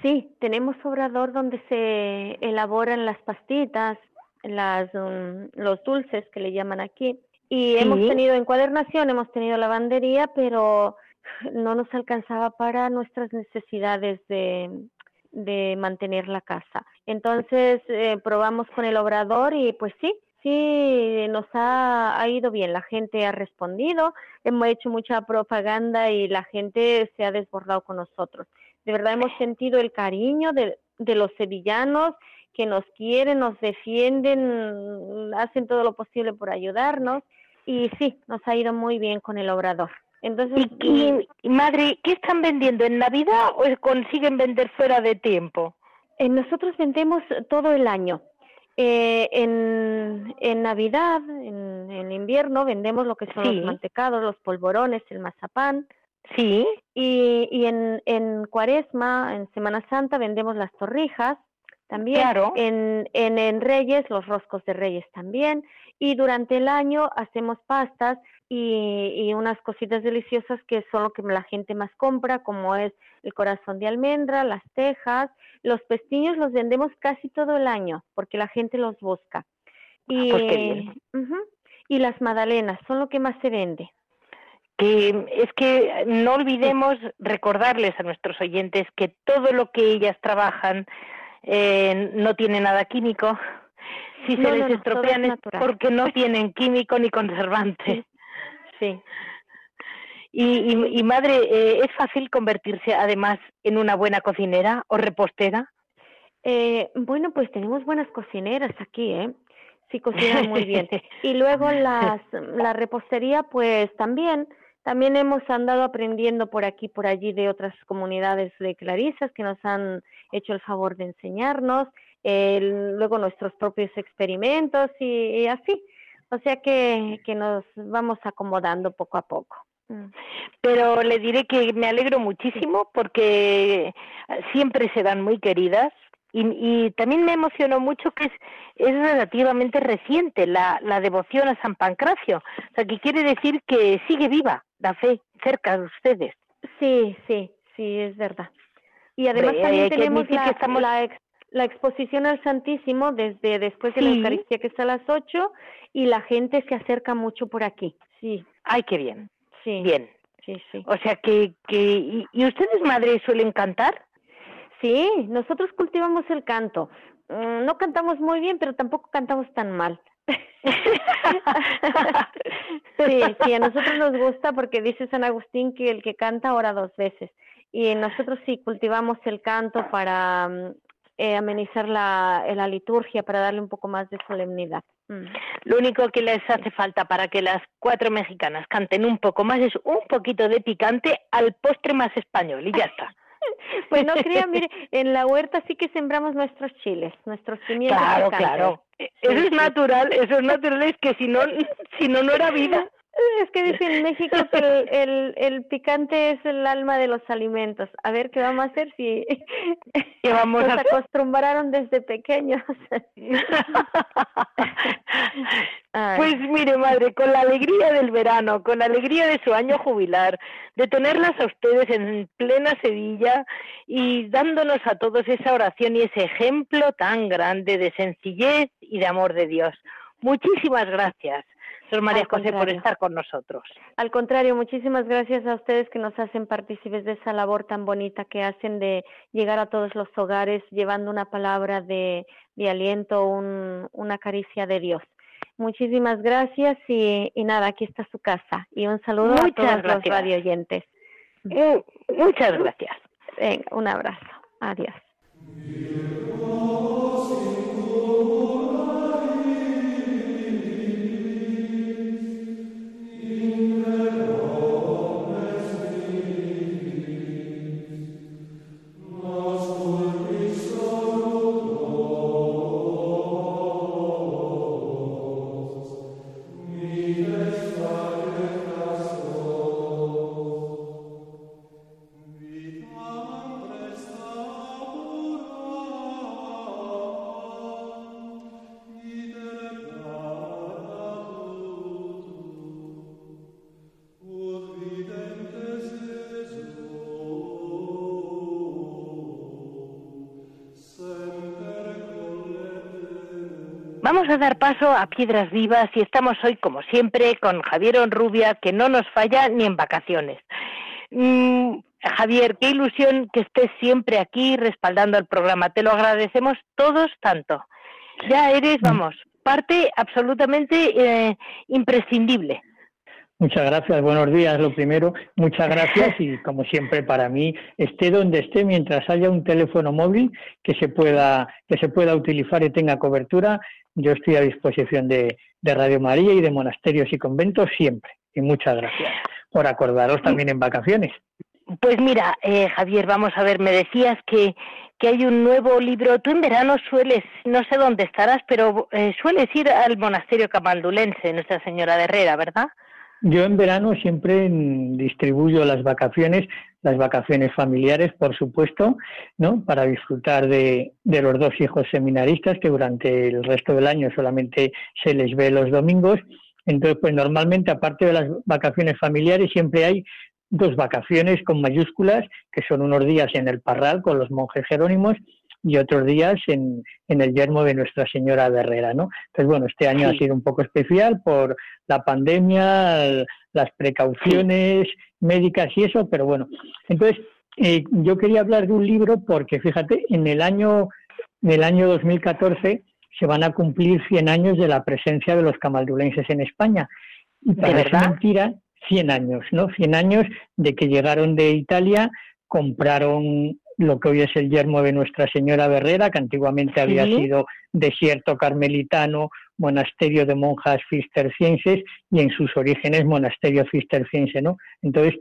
Sí, tenemos obrador donde se elaboran las pastitas, las, um, los dulces que le llaman aquí. Y hemos tenido encuadernación, hemos tenido lavandería, pero [sighs] no nos alcanzaba para nuestras necesidades de, de mantener la casa. Entonces eh, probamos con el obrador y pues sí, sí nos ha, ha, ido bien, la gente ha respondido, hemos hecho mucha propaganda y la gente se ha desbordado con nosotros. De verdad hemos sentido el cariño de, de los sevillanos que nos quieren, nos defienden, hacen todo lo posible por ayudarnos y sí, nos ha ido muy bien con el obrador. Entonces, ¿Y, madre, qué están vendiendo en Navidad o consiguen vender fuera de tiempo? Eh, nosotros vendemos todo el año. Eh, en, en, Navidad, en, en, invierno, vendemos lo que son los mantecados, los polvorones, el mazapán. Sí. Y, y en, en Cuaresma, en Semana Santa, vendemos las torrijas también. Claro. En, en, en Reyes, los roscos de Reyes también. Y durante el año hacemos pastas y, y, unas cositas deliciosas que son lo que la gente más compra, como es el corazón de almendra, las tejas, los pestiños los vendemos casi todo el año porque la gente los busca. Y, ah, pues y las magdalenas son lo que más se vende. Que es que no olvidemos recordarles a nuestros oyentes que todo lo que ellas trabajan eh, no tiene nada químico, si se les estropean es, porque no tienen químico ni conservante. Sí. Y, y, madre, eh, ¿es fácil convertirse además en una buena cocinera o repostera? Eh, bueno, pues tenemos buenas cocineras aquí, ¿eh? Sí, cocinan muy bien. [laughs] y luego las, la repostería, pues también, también hemos andado aprendiendo por aquí, por allí de otras comunidades de clarisas que nos han hecho el favor de enseñarnos luego nuestros propios experimentos y, así. O sea que, que nos vamos acomodando poco a poco. Mm. Pero le diré que me alegro muchísimo porque siempre se dan muy queridas y, y también me emocionó mucho que es, es relativamente reciente la, la devoción a San Pancracio. O sea, que quiere decir que sigue viva la fe cerca de ustedes. Sí, sí, sí, es verdad. Y además también tenemos la, estamos... la, la exposición al Santísimo desde después de la Eucaristía que está a las 8 y la gente se acerca mucho por aquí. Sí. Ay, qué bien. Sí. Bien. Sí, sí. O sea que, que ¿y, ustedes, madre, suelen cantar? Sí, nosotros cultivamos el canto. Mm, no cantamos muy bien, pero tampoco cantamos tan mal. [laughs] sí, sí, a nosotros nos gusta porque dice San Agustín que el que canta ora dos veces. Y nosotros sí cultivamos el canto para mm, eh, amenizar la, la, liturgia, para darle un poco más de solemnidad. Mm. Lo único que les hace falta para que las cuatro mexicanas canten un poco más es un poquito de picante al postre más español y ya está. [laughs] Pues no crean, mire, en la huerta sí que sembramos nuestros chiles, nuestros pimientos. Claro, claro. Eso es natural, eso es natural, es que si no, si no, no era vida. Es que dicen en México que el, el, el, picante es el alma de los alimentos. A ver qué vamos a hacer si ¿Qué vamos nos a acostumbraron desde pequeños. [laughs] pues mire, madre, con la alegría del verano, con la alegría de su año jubilar, de tenerlas a ustedes en plena Sevilla y dándonos a todos esa oración y ese ejemplo tan grande de sencillez y de amor de Dios. Muchísimas gracias. Sor María José, por estar con nosotros. Al contrario, muchísimas gracias a ustedes que nos hacen partícipes de esa labor tan bonita que hacen de llegar a todos los hogares llevando una palabra de, de aliento, un, una caricia de Dios. Muchísimas gracias y, y, nada, aquí está su casa. Y un saludo Muchas a todos gracias. los radio oyentes. Eh, muchas gracias. Venga, un abrazo. Adiós. Vamos a dar paso a Piedras Vivas y estamos hoy, como siempre, con Javier Onrubia, que no nos falla ni en vacaciones. Mm, Javier, qué ilusión que estés siempre aquí respaldando el programa. Te lo agradecemos todos tanto. Ya eres, vamos, parte absolutamente eh, imprescindible. Muchas gracias, buenos días. Lo primero, muchas gracias y como siempre para mí, esté donde esté, mientras haya un teléfono móvil que se pueda, que se pueda utilizar y tenga cobertura, yo estoy a disposición de, Radio María y de monasterios y conventos siempre. Y muchas gracias por acordaros también en vacaciones. Pues mira, eh, Javier, vamos a ver, me decías que, que hay un nuevo libro. Tú en verano sueles, no sé dónde estarás, pero eh, sueles ir al monasterio camaldulense, Nuestra Señora de Herrera, ¿verdad? Yo en verano siempre distribuyo las vacaciones, las vacaciones familiares, por supuesto, ¿no? Para disfrutar de, de, los dos hijos seminaristas que durante el resto del año solamente se les ve los domingos. Entonces, pues normalmente, aparte de las vacaciones familiares, siempre hay dos vacaciones con mayúsculas, que son unos días en el Parral con los monjes jerónimos y otros días en, en el yermo de Nuestra Señora de Herrera, ¿no? Entonces, bueno, este año ha sido un poco especial por la pandemia, las precauciones médicas y eso, pero bueno. Entonces, eh, yo quería hablar de un libro porque, fíjate, en el año, en el año 2014 se van a cumplir 100 años de la presencia de los camaldulenses en España. Y parece mentira, 100 años, ¿no? 100 años de que llegaron de Italia, compraron lo que hoy es el yermo de Nuestra Señora Berrera, que antiguamente había sido desierto carmelitano, monasterio de monjas cistercienses y en sus orígenes monasterio cisterciense, ¿no? Entonces,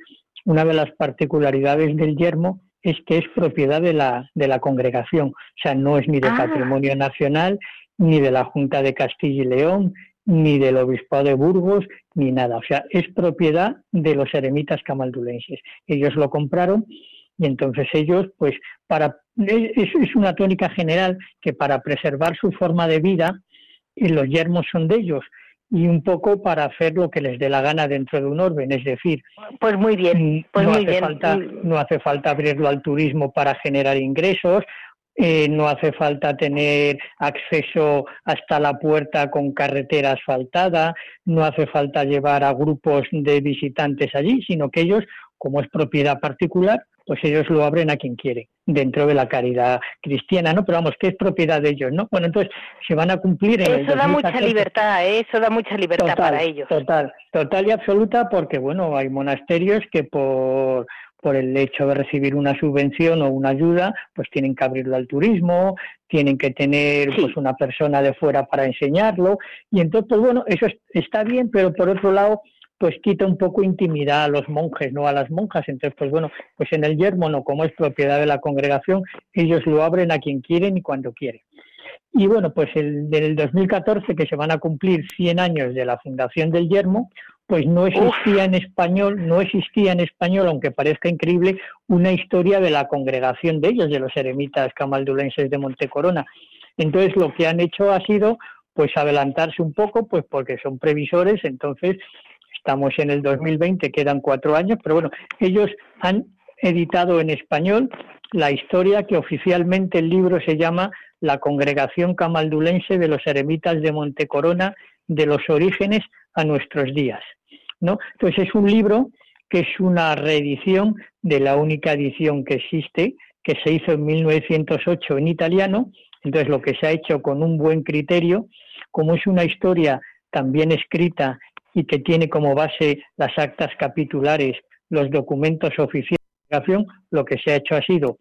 una de las particularidades del yermo es que es propiedad de la, de la congregación, o sea, no es ni de ah. patrimonio nacional, ni de la Junta de Castilla y León, ni del Obispado de Burgos, ni nada, o sea, es propiedad de los eremitas camaldulenses. Ellos lo compraron y entonces ellos, pues, para es, es una tónica general que para preservar su forma de vida, y los yermos son de ellos, y un poco para hacer lo que les dé la gana dentro de un orden, es decir, pues muy bien, pues no muy hace bien. falta no hace falta abrirlo al turismo para generar ingresos, eh, no hace falta tener acceso hasta la puerta con carretera asfaltada, no hace falta llevar a grupos de visitantes allí, sino que ellos, como es propiedad particular, pues ellos lo abren a quien quiere, dentro de la caridad cristiana, ¿no? Pero vamos, que es propiedad de ellos, ¿no? Bueno, entonces se van a cumplir en Eso da mucha libertad, ¿eh? eso da mucha libertad para ellos. Total, total y absoluta, porque, bueno, hay monasterios que por por el hecho de recibir una subvención o una ayuda, pues tienen que abrirlo al turismo, tienen que tener pues una persona de fuera para enseñarlo y entonces pues bueno, eso está bien, pero por otro lado pues quita un poco intimidad a los monjes, no a las monjas. Entonces, pues bueno, pues en el yermo no, como es propiedad de la congregación, ellos lo abren a quien quieren y cuando quieren. Y bueno, pues el, del 2014, que se van a cumplir 100 años de la fundación del yermo, pues no existía en español, no existía en español, aunque parezca increíble, una historia de la congregación de ellos, de los eremitas camaldulenses de Montecorona. Entonces lo que han hecho ha sido pues adelantarse un poco, pues porque son previsores, entonces Estamos en el 2020, quedan cuatro años, pero bueno, ellos han editado en español la historia que oficialmente el libro se llama La Congregación Camaldulense de los Eremitas de Montecorona, de los orígenes a nuestros días. ¿no? Entonces es un libro que es una reedición de la única edición que existe, que se hizo en 1908 en italiano. Entonces lo que se ha hecho con un buen criterio, como es una historia también escrita y que tiene como base las actas capitulares, los documentos oficiales de la lo que se ha hecho ha sido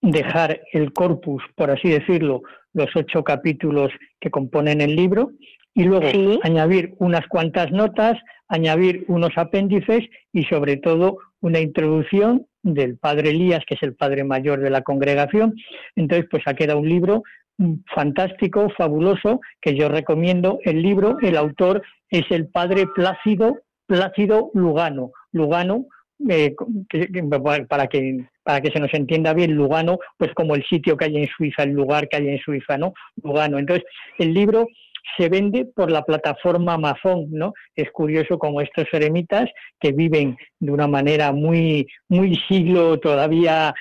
dejar el corpus, por así decirlo, los ocho capítulos que componen el libro y luego añadir unas cuantas notas, añadir unos apéndices y sobre todo una introducción del padre Elías, que es el padre mayor de la congregación. Entonces, pues ha quedado un libro fantástico, fabuloso, que yo recomiendo. El libro, el autor es el padre Plácido, Plácido Lugano. Lugano, eh, para, que, para que se nos entienda bien, Lugano, pues como el sitio que hay en Suiza, el lugar que hay en Suiza, ¿no? Lugano. Entonces, el libro se vende por la plataforma Amazon, ¿no? Es curioso como estos eremitas que viven de una manera muy, muy siglo todavía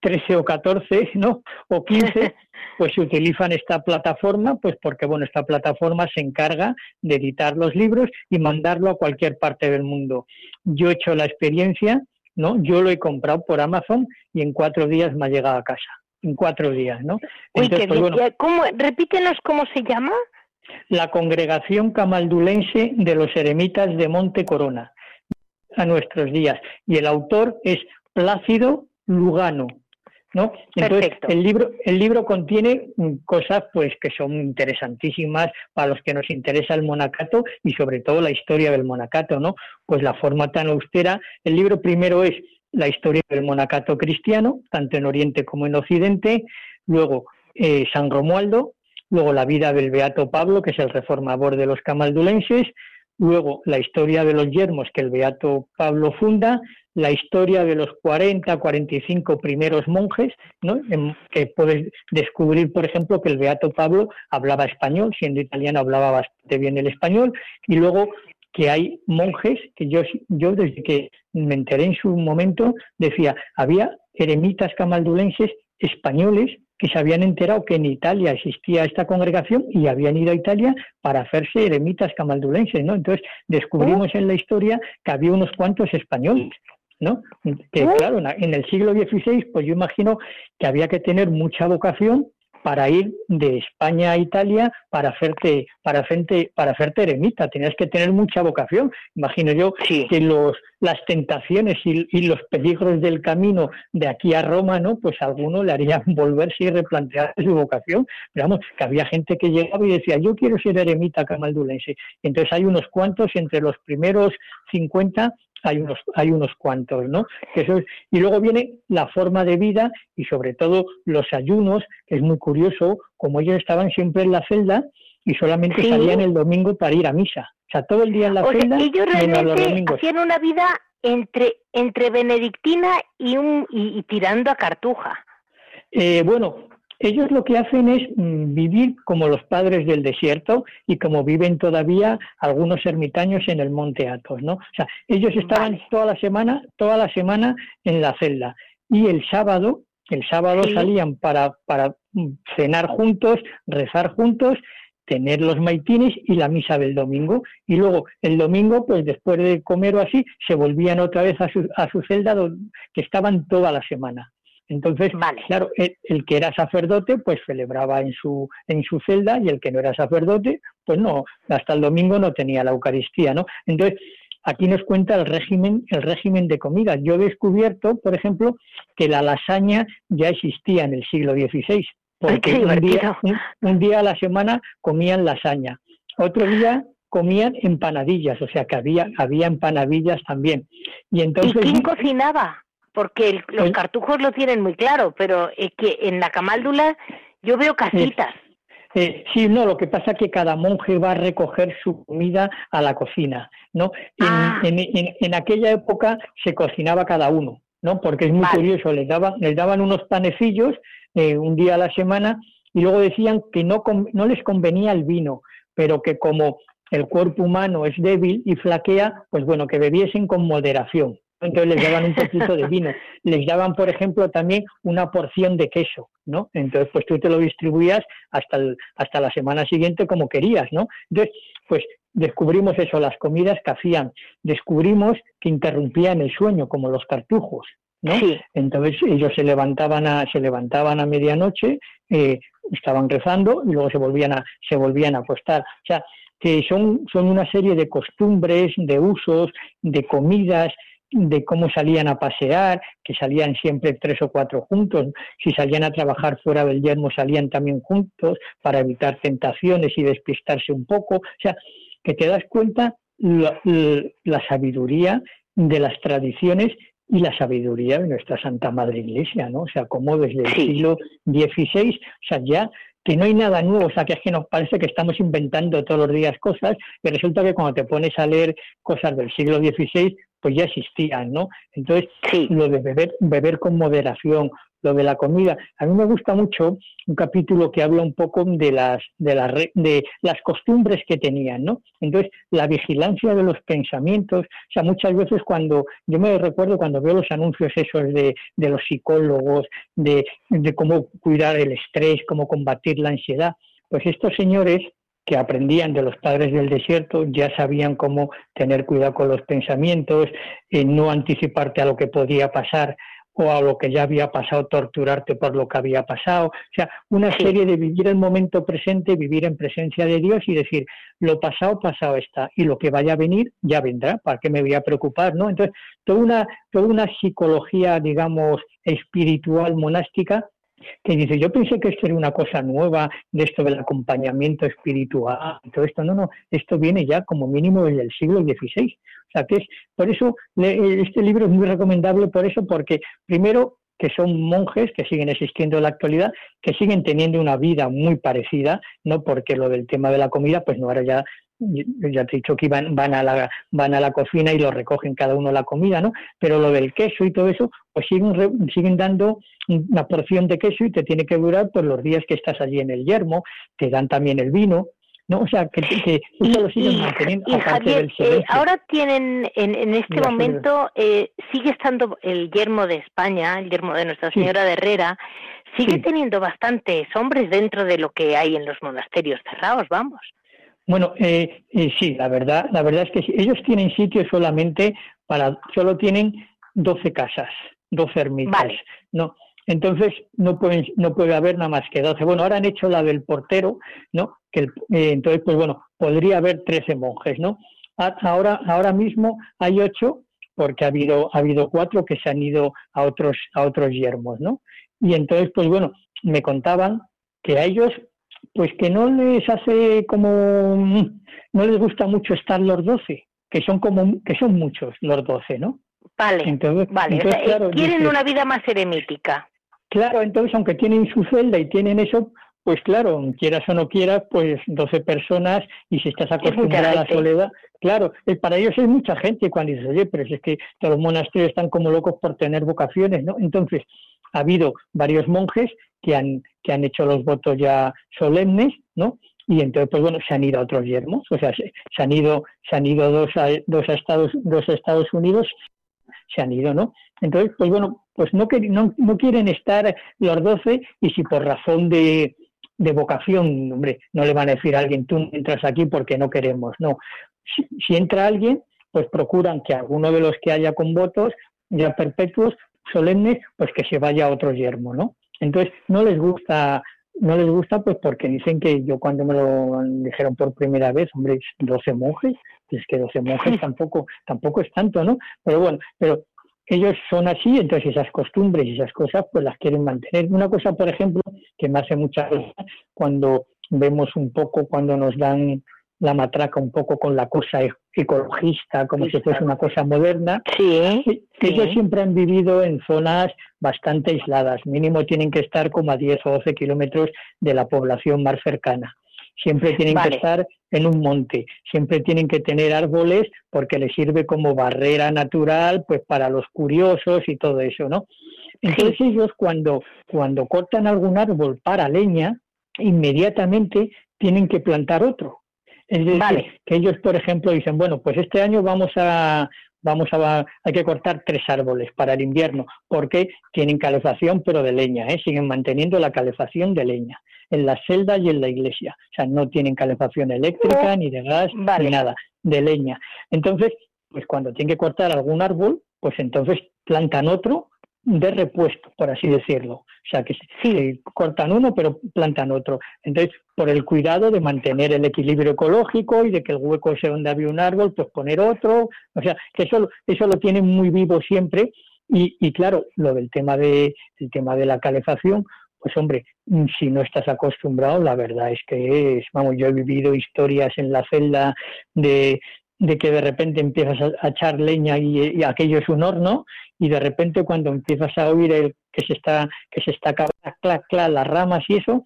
13 o 14, [laughs] ¿no? O 15, [laughs] pues utilizan esta plataforma, pues porque, bueno, esta plataforma se encarga de editar los libros y mandarlo a cualquier parte del mundo. Yo he hecho la experiencia, ¿no? Yo lo he comprado por Amazon y en cuatro días me ha llegado a casa. En cuatro días, ¿no? Uy, pues, ¿cómo, repítenos cómo se llama. La congregación camaldulense de los eremitas de Monte Corona, a nuestros días. Y el autor es Plácido Lugano. ¿No? Entonces, el libro, el libro contiene cosas pues que son interesantísimas para los que nos interesa el monacato y sobre todo la historia del monacato, ¿no? Pues la forma tan austera. El libro primero es la historia del monacato cristiano, tanto en Oriente como en Occidente, luego eh, San Romualdo, luego la vida del Beato Pablo, que es el reformador de los camaldulenses, luego la historia de los yermos que el Beato Pablo funda, la historia de los 40, 45 primeros monjes, ¿no? que puedes descubrir, por ejemplo, que el Beato Pablo hablaba español, siendo italiano hablaba bastante bien el español, y luego que hay monjes, que yo, yo desde que me enteré en su momento, decía, había eremitas camaldulenses españoles que se habían enterado que en Italia existía esta congregación y habían ido a Italia para hacerse eremitas camaldulenses, ¿no? Entonces descubrimos en la historia que había unos cuantos españoles, ¿no? Que claro, en el siglo XVI, pues yo imagino que había que tener mucha vocación para ir de España a Italia para hacerte para hacerte para hacerte eremita. Tenías que tener mucha vocación. Imagino yo que los las tentaciones y, los peligros del camino de aquí a Roma no pues a alguno le harían [laughs] volverse y replantear su vocación. Pero vamos que había gente que llegaba y decía yo quiero ser eremita camaldulense entonces hay unos cuantos entre los primeros 50 hay unos, hay unos cuantos, ¿no? y luego viene la forma de vida y sobre todo los ayunos, que es muy curioso, como ellos estaban siempre en la celda y solamente salían el domingo para ir a misa. O sea, todo el día en la celda, ellos realmente hacían una vida entre, entre benedictina y, un, y, tirando a cartuja. Eh, bueno, ellos lo que hacen es mm, vivir como los padres del desierto y como viven todavía algunos ermitaños en el monte Athos, ¿no? O sea, ellos estaban toda la semana, toda la semana en la celda y el sábado, el sábado salían para, para mm, cenar juntos, rezar juntos tener los maitines y la misa del domingo. Y luego el domingo, pues después de comer o así, se volvían otra vez a su, a su celda donde, que estaban toda la semana. Entonces, claro, el, que era sacerdote, pues celebraba en su, en su celda y el que no era sacerdote, pues no, hasta el domingo no tenía la Eucaristía, ¿no? Entonces, aquí nos cuenta el régimen, el régimen de comida. Yo he descubierto, por ejemplo, que la lasaña ya existía en el siglo XVI, porque un día, un, día a la semana comían lasaña, otro día comían empanadillas, o sea que había, había empanadillas también. Y entonces. ¿Y quién cocinaba? Porque los cartujos lo tienen muy claro, pero es que en la camáldula yo veo casitas. Eh, sí, no, lo que pasa es que cada monje va a recoger su comida a la cocina, ¿no? En, ah. en, aquella época se cocinaba cada uno, ¿no? Porque es muy curioso, les daban, les daban unos panecillos eh, un día a la semana y luego decían que no, no les convenía el vino, pero que como el cuerpo humano es débil y flaquea, pues bueno, que bebiesen con moderación entonces les daban un poquito de vino. Les daban, por ejemplo, también una porción de queso, ¿no? Entonces, pues tú te lo distribuías hasta, hasta la semana siguiente como querías, ¿no? Entonces, pues descubrimos eso, las comidas que hacían. Descubrimos que interrumpían el sueño, como los cartujos, ¿no? Entonces ellos se levantaban a, se levantaban a medianoche, eh, estaban rezando y luego se volvían a, se volvían a acostar. O sea, que son, son una serie de costumbres, de usos, de comidas, de cómo salían a pasear, que salían siempre tres o cuatro juntos, si salían a trabajar fuera del yermo salían también juntos para evitar tentaciones y despistarse un poco, o sea, que te das cuenta la, sabiduría de las tradiciones y la sabiduría de nuestra Santa Madre Iglesia, ¿no? O sea, como desde el siglo XVI, o sea, ya que no hay nada nuevo, o sea, que es que nos parece que estamos inventando todos los días cosas, y resulta que cuando te pones a leer cosas del siglo XVI, pues ya existían, ¿no? Entonces, lo de beber, beber con moderación, lo de la comida. A mí me gusta mucho un capítulo que habla un poco de las, de las, de las costumbres que tenían, ¿no? Entonces, la vigilancia de los pensamientos, o sea, muchas veces cuando, yo me recuerdo cuando veo los anuncios esos de, de los psicólogos, de, de cómo cuidar el estrés, cómo combatir la ansiedad, pues estos señores que aprendían de los padres del desierto, ya sabían cómo tener cuidado con los pensamientos, eh, no anticiparte a lo que podía pasar o a lo que ya había pasado, torturarte por lo que había pasado. O sea, una serie de vivir el momento presente, vivir en presencia de Dios y decir, lo pasado, pasado está, y lo que vaya a venir, ya vendrá, ¿para qué me voy a preocupar? ¿no? Entonces, toda una, toda una psicología, digamos, espiritual, monástica, que dice, yo pensé que esto era una cosa nueva, de esto del acompañamiento espiritual, todo esto, no, no, esto viene ya como mínimo desde el siglo XVI. O sea, que es, por eso este libro es muy recomendable, por eso, porque primero que son monjes que siguen existiendo en la actualidad, que siguen teniendo una vida muy parecida, no porque lo del tema de la comida, pues no, ahora ya ya te he dicho que van, van, a la, van a la cocina y lo recogen cada uno la comida, ¿no? Pero lo del queso y todo eso, pues siguen, siguen dando una porción de queso y te tiene que durar por los días que estás allí en el yermo, te dan también el vino, ¿no? O sea, que, que eso lo siguen manteniendo. Y Javier, eh, ahora tienen, en, en este momento, eh, sigue estando el yermo de España, el yermo de Nuestra Señora de Herrera, sigue teniendo bastantes hombres dentro de lo que hay en los monasterios cerrados, vamos. Bueno, eh, eh, sí, la verdad, la verdad es que ellos tienen sitio solamente para, solo tienen 12 casas, 12 ermitas, ¿no? Entonces no pueden, no puede haber nada más que 12. Bueno, ahora han hecho la del portero, ¿no? Que eh, entonces, pues bueno, podría haber 13 monjes, ¿no? Ahora, ahora mismo hay 8 porque ha habido, ha habido cuatro que se han ido a otros, a otros yermos, ¿no? Y entonces, pues bueno, me contaban que a ellos pues que no les hace como no les gusta mucho estar los doce, que son como que son muchos los doce, ¿no? Vale, entonces, vale. Quieren una vida más eremítica. Claro, entonces aunque tienen su celda y tienen eso, pues claro, quieras o no quieras, pues 12 personas y si estás acostumbrada a la soledad, claro, eh, para ellos es mucha gente cuando dices, oye, pero es que todos los monasterios están como locos por tener vocaciones, ¿no? Entonces, ha habido varios monjes que han, que han hecho los votos ya solemnes, ¿no? Y entonces, pues bueno, se han ido a otros yermos, o sea, se, han ido, se han ido dos a, dos a Estados, dos a Estados Unidos, se han ido, ¿no? Entonces, pues bueno, pues no, no, no quieren estar los doce y si por razón de, de vocación, hombre, no le van a decir a alguien, tú entras aquí porque no queremos, no. Si, si entra alguien, pues procuran que alguno de los que haya con votos ya perpetuos solemne, pues que se vaya a otro yermo, ¿no? Entonces, no les gusta, no les gusta pues porque dicen que yo cuando me lo dijeron por primera vez, hombre, 12 monjes, pues que 12 monjes tampoco, tampoco es tanto, ¿no? Pero bueno, pero ellos son así, entonces esas costumbres y esas cosas pues las quieren mantener. Una cosa, por ejemplo, que me hace mucha gracia cuando vemos un poco, cuando nos dan la matraca un poco con la cosa e-, ecologista, como si fuese una cosa moderna. Sí, Ellos siempre han vivido en zonas bastante aisladas, mínimo tienen que estar como a 10 o 12 kilómetros de la población más cercana. Siempre tienen que estar en un monte, siempre tienen que tener árboles porque les sirve como barrera natural pues para los curiosos y todo eso, ¿no? Entonces ellos cuando, cuando cortan algún árbol para leña, inmediatamente tienen que plantar otro es decir, que ellos, por ejemplo, dicen, bueno, pues este año vamos a, vamos a, hay que cortar tres árboles para el invierno, porque tienen calefacción, pero de leña, ¿eh? siguen manteniendo la calefacción de leña, en la celda y en la iglesia. O sea, no tienen calefacción eléctrica, oh, ni de gas, ni nada, de leña. Entonces, pues cuando tienen que cortar algún árbol, pues entonces plantan otro de repuesto, por así decirlo. O sea, que sí, cortan uno, pero plantan otro. Entonces, por el cuidado de mantener el equilibrio ecológico y de que el hueco sea donde había un árbol, pues poner otro. O sea, que eso, eso lo tienen muy vivo siempre. Y, y claro, lo del tema de, el tema de la calefacción, pues hombre, si no estás acostumbrado, la verdad es que es, vamos, yo he vivido historias en la celda de, de que de repente empiezas a, echar leña y, aquello es un horno y de repente cuando empiezas a oír el que se está que se está clac clac clac las ramas y eso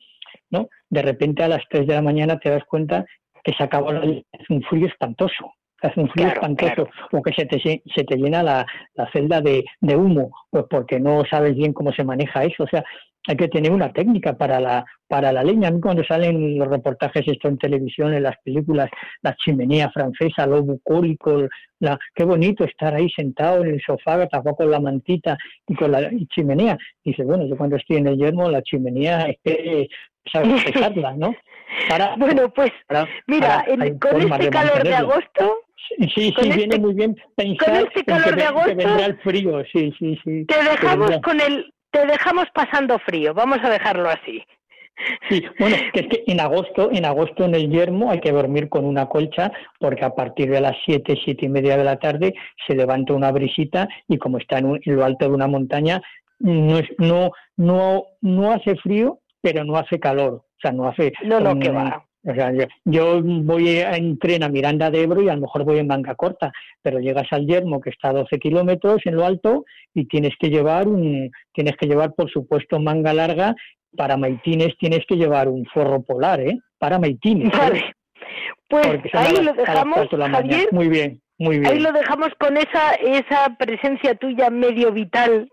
no de repente a las 3 de la mañana te das cuenta que se acabó la es un frío espantoso hace un frío espantoso o que se te, se te llena la, la celda de, de, humo pues porque no sabes bien cómo se maneja eso o sea hay que tener una técnica para la, para la leña. A mí cuando salen los reportajes esto en televisión, en las películas, la chimenea francesa, lo bucólico, la, qué bonito estar ahí sentado en el sofá, tapado con la mantita y con la chimenea. Dice, bueno, yo cuando estoy en el yermo, la chimenea es que sabes [laughs] pesarla, ¿no? bueno, pues mira, con este calor de agosto, Sí, sí, viene muy bien pensar este calor de agosto, vendrá el frío, sí, sí, sí. Te dejamos con el, te dejamos pasando frío, vamos a dejarlo así. Sí, bueno, que es que en agosto, en agosto en el yermo hay que dormir con una colcha porque a partir de las siete, siete y media de la tarde se levanta una brisita y como está en, lo alto de una montaña no, es, no, no, no hace frío, pero no hace calor, o sea, no hace... No, no, que va. O sea, yo, voy a tren a Miranda de Ebro y a lo mejor voy en manga corta, pero llegas al Yermo que está a 12 kilómetros en lo alto y tienes que llevar un, tienes que llevar por supuesto manga larga. Para maitines tienes que llevar un forro polar, ¿eh? Para maitines. ¿eh? Pues ahí lo dejamos, Javier. Muy bien, muy bien. Ahí lo dejamos con esa esa presencia tuya medio vital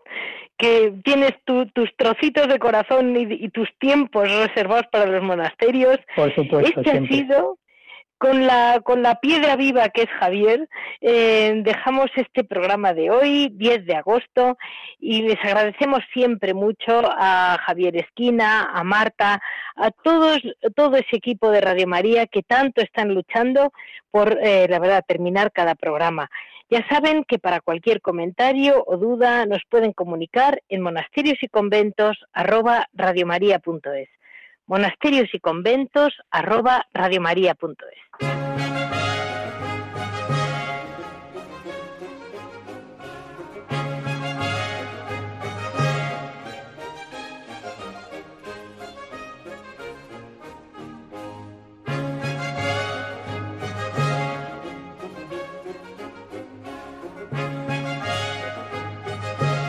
que tienes tus trocitos de corazón y, tus tiempos reservados para los monasterios. Por supuesto, este ha sido con la con la piedra viva que es Javier. Eh, dejamos este programa de hoy, 10 de agosto, y les agradecemos siempre mucho a Javier Esquina, a Marta, a todos todo ese equipo de Radio María que tanto están luchando por, eh, la verdad, terminar cada programa. Ya saben que para cualquier comentario o duda nos pueden comunicar en monasterios y conventos arroba Monasterios y conventos arroba